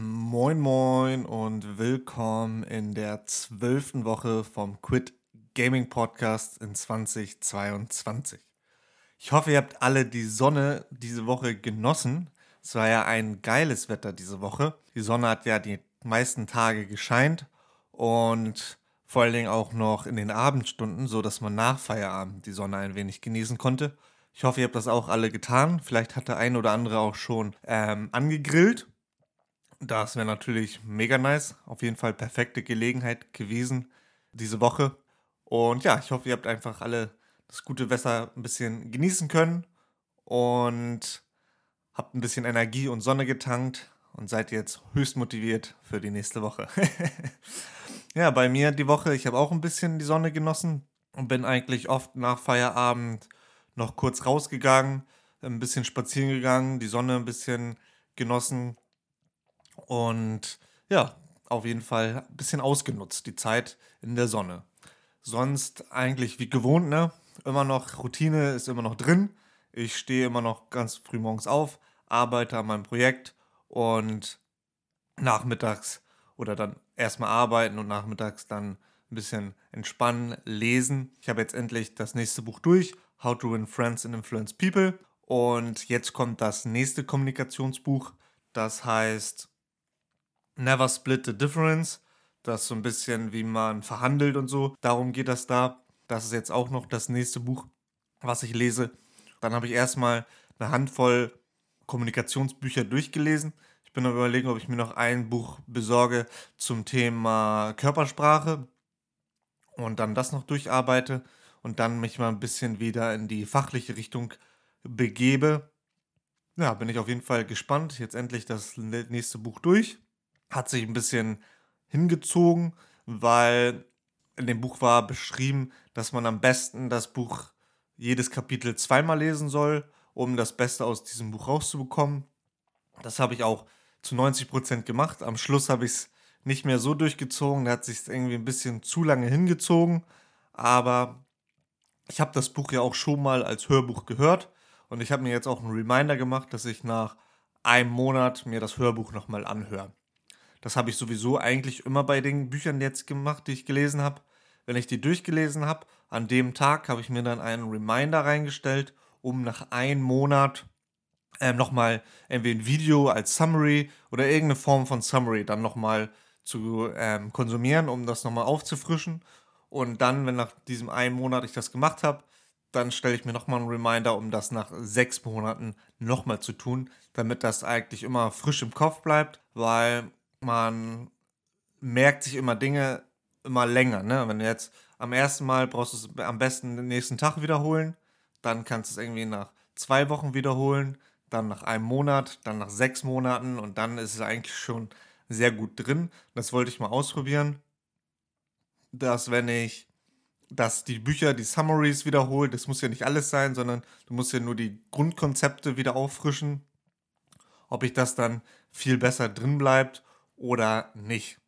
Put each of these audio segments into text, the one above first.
Moin Moin und willkommen in der zwölften Woche vom Quit Gaming Podcast in 2022. Ich hoffe, ihr habt alle die Sonne diese Woche genossen. Es war ja ein geiles Wetter diese Woche. Die Sonne hat ja die meisten Tage gescheint und vor allen Dingen auch noch in den Abendstunden, so dass man nach Feierabend die Sonne ein wenig genießen konnte. Ich hoffe, ihr habt das auch alle getan. Vielleicht hat der ein oder andere auch schon ähm, angegrillt. Das wäre natürlich mega nice. Auf jeden Fall perfekte Gelegenheit gewesen diese Woche. Und ja, ich hoffe, ihr habt einfach alle das gute Wetter ein bisschen genießen können und habt ein bisschen Energie und Sonne getankt und seid jetzt höchst motiviert für die nächste Woche. ja, bei mir die Woche, ich habe auch ein bisschen die Sonne genossen und bin eigentlich oft nach Feierabend noch kurz rausgegangen, ein bisschen spazieren gegangen, die Sonne ein bisschen genossen und ja, auf jeden Fall ein bisschen ausgenutzt, die Zeit in der Sonne. Sonst eigentlich wie gewohnt, ne? Immer noch, Routine ist immer noch drin. Ich stehe immer noch ganz früh morgens auf, arbeite an meinem Projekt und nachmittags oder dann erstmal arbeiten und nachmittags dann ein bisschen entspannen, lesen. Ich habe jetzt endlich das nächste Buch durch, How to Win Friends and Influence People. Und jetzt kommt das nächste Kommunikationsbuch, das heißt Never Split the Difference. Das ist so ein bisschen, wie man verhandelt und so. Darum geht das da. Das ist jetzt auch noch das nächste Buch, was ich lese. Dann habe ich erstmal eine Handvoll Kommunikationsbücher durchgelesen. Ich bin am überlegen, ob ich mir noch ein Buch besorge zum Thema Körpersprache und dann das noch durcharbeite und dann mich mal ein bisschen wieder in die fachliche Richtung begebe. Ja, bin ich auf jeden Fall gespannt. Jetzt endlich das nächste Buch durch hat sich ein bisschen hingezogen, weil in dem Buch war beschrieben, dass man am besten das Buch jedes Kapitel zweimal lesen soll, um das Beste aus diesem Buch rauszubekommen. Das habe ich auch zu 90 Prozent gemacht. Am Schluss habe ich es nicht mehr so durchgezogen. Da hat sich irgendwie ein bisschen zu lange hingezogen. Aber ich habe das Buch ja auch schon mal als Hörbuch gehört. Und ich habe mir jetzt auch einen Reminder gemacht, dass ich nach einem Monat mir das Hörbuch nochmal anhöre. Das habe ich sowieso eigentlich immer bei den Büchern jetzt gemacht, die ich gelesen habe. Wenn ich die durchgelesen habe, an dem Tag habe ich mir dann einen Reminder reingestellt, um nach einem Monat ähm, nochmal entweder ein Video als Summary oder irgendeine Form von Summary dann nochmal zu ähm, konsumieren, um das nochmal aufzufrischen. Und dann, wenn nach diesem einen Monat ich das gemacht habe, dann stelle ich mir nochmal einen Reminder, um das nach sechs Monaten nochmal zu tun, damit das eigentlich immer frisch im Kopf bleibt, weil man merkt sich immer Dinge immer länger. Ne? Wenn du jetzt am ersten Mal brauchst du es am besten den nächsten Tag wiederholen, dann kannst du es irgendwie nach zwei Wochen wiederholen, dann nach einem Monat, dann nach sechs Monaten und dann ist es eigentlich schon sehr gut drin. Das wollte ich mal ausprobieren. Dass wenn ich dass die Bücher, die Summaries wiederholt, das muss ja nicht alles sein, sondern du musst ja nur die Grundkonzepte wieder auffrischen. Ob ich das dann viel besser drin bleibt oder nicht.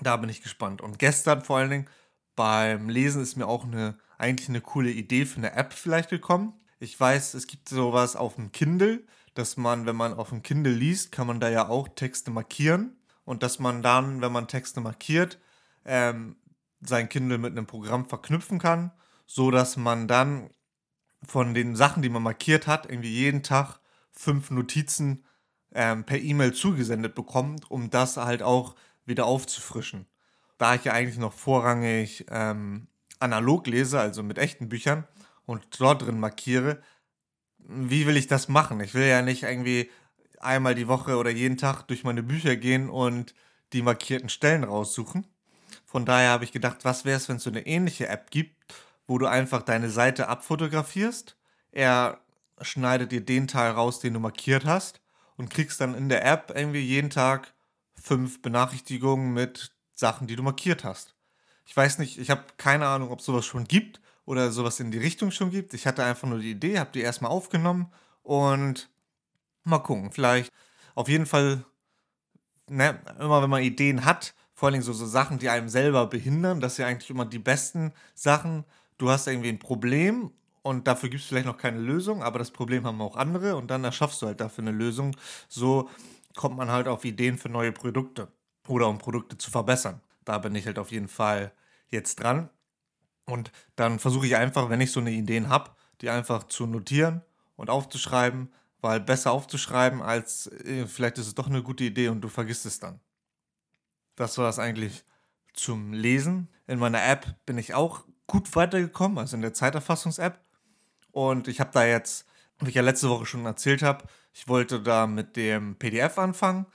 Da bin ich gespannt. Und gestern vor allen Dingen beim Lesen ist mir auch eine, eigentlich eine coole Idee für eine App vielleicht gekommen. Ich weiß, es gibt sowas auf dem Kindle, dass man, wenn man auf dem Kindle liest, kann man da ja auch Texte markieren. Und dass man dann, wenn man Texte markiert, ähm, sein Kindle mit einem Programm verknüpfen kann, so dass man dann von den Sachen, die man markiert hat, irgendwie jeden Tag fünf Notizen ähm, per E-Mail zugesendet bekommt, um das halt auch wieder aufzufrischen. Da ich ja eigentlich noch vorrangig ähm, analog lese, also mit echten Büchern, und dort drin markiere, wie will ich das machen? Ich will ja nicht irgendwie einmal die Woche oder jeden Tag durch meine Bücher gehen und die markierten Stellen raussuchen. Von daher habe ich gedacht, was wäre es, wenn es so eine ähnliche App gibt, wo du einfach deine Seite abfotografierst. Er schneidet dir den Teil raus, den du markiert hast und kriegst dann in der App irgendwie jeden Tag fünf Benachrichtigungen mit Sachen, die du markiert hast. Ich weiß nicht, ich habe keine Ahnung, ob sowas schon gibt oder sowas in die Richtung schon gibt. Ich hatte einfach nur die Idee, habe die erstmal aufgenommen und mal gucken. Vielleicht auf jeden Fall, ne, immer wenn man Ideen hat, vor allem so, so Sachen, die einem selber behindern, das sind ja eigentlich immer die besten Sachen. Du hast irgendwie ein Problem und dafür gibt es vielleicht noch keine Lösung, aber das Problem haben auch andere und dann erschaffst du halt dafür eine Lösung. So kommt man halt auf Ideen für neue Produkte oder um Produkte zu verbessern. Da bin ich halt auf jeden Fall jetzt dran. Und dann versuche ich einfach, wenn ich so eine Ideen habe, die einfach zu notieren und aufzuschreiben, weil besser aufzuschreiben, als äh, vielleicht ist es doch eine gute Idee und du vergisst es dann. Das war es eigentlich zum Lesen. In meiner App bin ich auch gut weitergekommen, also in der Zeiterfassungs-App. Und ich habe da jetzt, wie ich ja letzte Woche schon erzählt habe, ich wollte da mit dem PDF anfangen.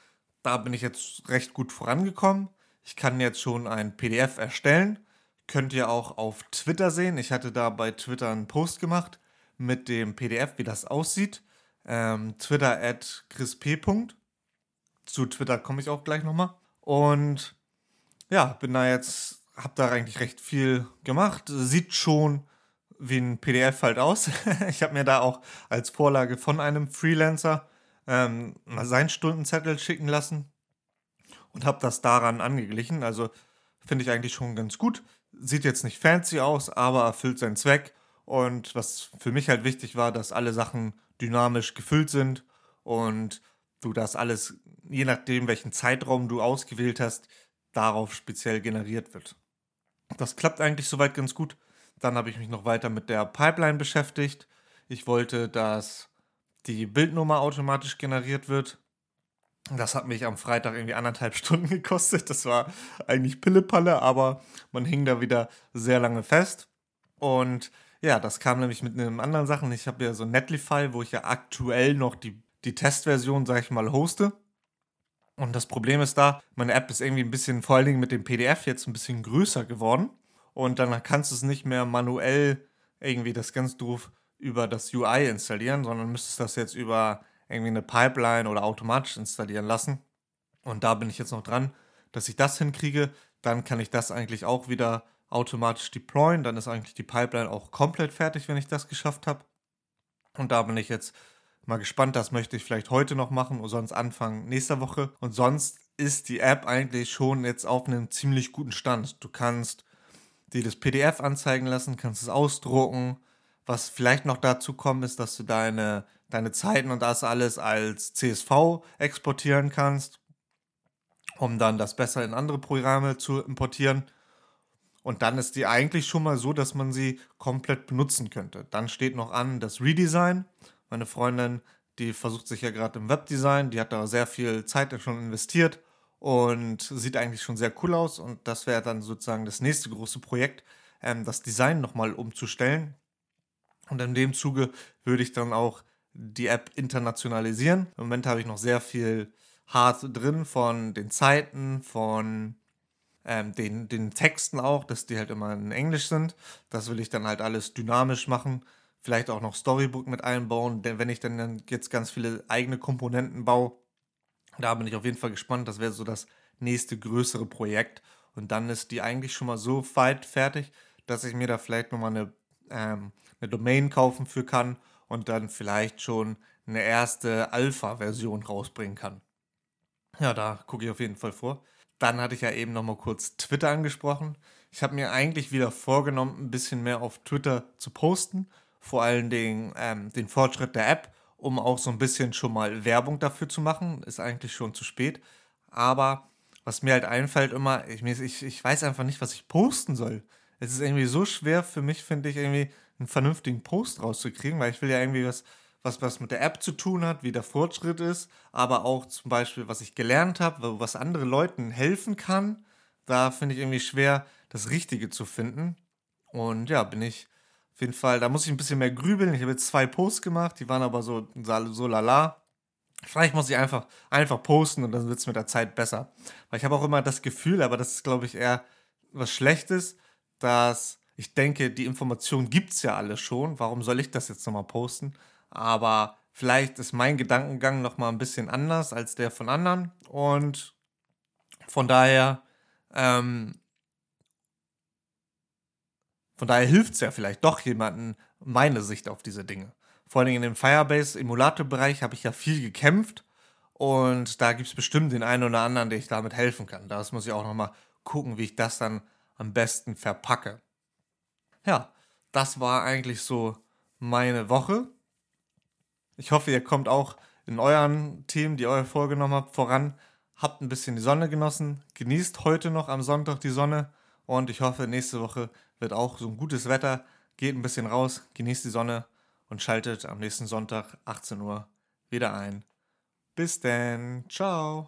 Da bin ich jetzt recht gut vorangekommen. Ich kann jetzt schon ein PDF erstellen. Könnt ihr auch auf Twitter sehen. Ich hatte da bei Twitter einen Post gemacht mit dem PDF, wie das aussieht. Ähm, Twitter at chrisp. Zu Twitter komme ich auch gleich nochmal. Und ja, bin da jetzt, hab da eigentlich recht viel gemacht. Sieht schon wie ein PDF halt aus. ich habe mir da auch als Vorlage von einem Freelancer ähm, mal seinen Stundenzettel schicken lassen und habe das daran angeglichen. Also finde ich eigentlich schon ganz gut. Sieht jetzt nicht fancy aus, aber erfüllt seinen Zweck. Und was für mich halt wichtig war, dass alle Sachen dynamisch gefüllt sind und du das alles, je nachdem, welchen Zeitraum du ausgewählt hast, darauf speziell generiert wird. Das klappt eigentlich soweit ganz gut. Dann habe ich mich noch weiter mit der Pipeline beschäftigt. Ich wollte, dass die Bildnummer automatisch generiert wird. Das hat mich am Freitag irgendwie anderthalb Stunden gekostet. Das war eigentlich Pillepalle, aber man hing da wieder sehr lange fest. Und ja, das kam nämlich mit einem anderen Sachen. Ich habe ja so Netlify, wo ich ja aktuell noch die, die Testversion, sag ich mal, hoste. Und das Problem ist da, meine App ist irgendwie ein bisschen, vor allen Dingen mit dem PDF jetzt ein bisschen größer geworden. Und dann kannst du es nicht mehr manuell irgendwie das ganz doof über das UI installieren, sondern müsstest das jetzt über irgendwie eine Pipeline oder automatisch installieren lassen. Und da bin ich jetzt noch dran, dass ich das hinkriege. Dann kann ich das eigentlich auch wieder automatisch deployen. Dann ist eigentlich die Pipeline auch komplett fertig, wenn ich das geschafft habe. Und da bin ich jetzt Mal gespannt, das möchte ich vielleicht heute noch machen oder sonst Anfang nächster Woche. Und sonst ist die App eigentlich schon jetzt auf einem ziemlich guten Stand. Du kannst dir das PDF anzeigen lassen, kannst es ausdrucken. Was vielleicht noch dazu kommt, ist, dass du deine, deine Zeiten und das alles als CSV exportieren kannst, um dann das besser in andere Programme zu importieren. Und dann ist die eigentlich schon mal so, dass man sie komplett benutzen könnte. Dann steht noch an das Redesign. Meine Freundin, die versucht sich ja gerade im Webdesign, die hat da sehr viel Zeit schon investiert und sieht eigentlich schon sehr cool aus. Und das wäre dann sozusagen das nächste große Projekt, ähm, das Design nochmal umzustellen. Und in dem Zuge würde ich dann auch die App internationalisieren. Im Moment habe ich noch sehr viel Hard drin von den Zeiten, von ähm, den, den Texten auch, dass die halt immer in Englisch sind. Das will ich dann halt alles dynamisch machen vielleicht auch noch Storybook mit einbauen, denn wenn ich dann jetzt ganz viele eigene Komponenten baue, da bin ich auf jeden Fall gespannt. Das wäre so das nächste größere Projekt. Und dann ist die eigentlich schon mal so weit fertig, dass ich mir da vielleicht nochmal eine, ähm, eine Domain kaufen für kann und dann vielleicht schon eine erste Alpha-Version rausbringen kann. Ja, da gucke ich auf jeden Fall vor. Dann hatte ich ja eben nochmal kurz Twitter angesprochen. Ich habe mir eigentlich wieder vorgenommen, ein bisschen mehr auf Twitter zu posten vor allen Dingen ähm, den Fortschritt der App, um auch so ein bisschen schon mal Werbung dafür zu machen. Ist eigentlich schon zu spät. Aber was mir halt einfällt immer, ich, ich, ich weiß einfach nicht, was ich posten soll. Es ist irgendwie so schwer für mich, finde ich, irgendwie einen vernünftigen Post rauszukriegen, weil ich will ja irgendwie was, was, was mit der App zu tun hat, wie der Fortschritt ist, aber auch zum Beispiel, was ich gelernt habe, was andere Leuten helfen kann. Da finde ich irgendwie schwer, das Richtige zu finden. Und ja, bin ich auf jeden Fall, da muss ich ein bisschen mehr grübeln. Ich habe jetzt zwei Posts gemacht, die waren aber so, so lala. Vielleicht muss ich einfach, einfach posten und dann wird es mit der Zeit besser. Weil ich habe auch immer das Gefühl, aber das ist, glaube ich, eher was Schlechtes, dass ich denke, die Information gibt es ja alle schon. Warum soll ich das jetzt nochmal posten? Aber vielleicht ist mein Gedankengang nochmal ein bisschen anders als der von anderen. Und von daher ähm, von daher hilft es ja vielleicht doch jemandem meine Sicht auf diese Dinge. Vor allem in dem Firebase-Emulator-Bereich habe ich ja viel gekämpft und da gibt es bestimmt den einen oder anderen, der ich damit helfen kann. Das muss ich auch nochmal gucken, wie ich das dann am besten verpacke. Ja, das war eigentlich so meine Woche. Ich hoffe, ihr kommt auch in euren Themen, die ihr vorgenommen habt, voran. Habt ein bisschen die Sonne genossen. Genießt heute noch am Sonntag die Sonne. Und ich hoffe, nächste Woche wird auch so ein gutes Wetter. Geht ein bisschen raus, genießt die Sonne und schaltet am nächsten Sonntag 18 Uhr wieder ein. Bis denn. Ciao.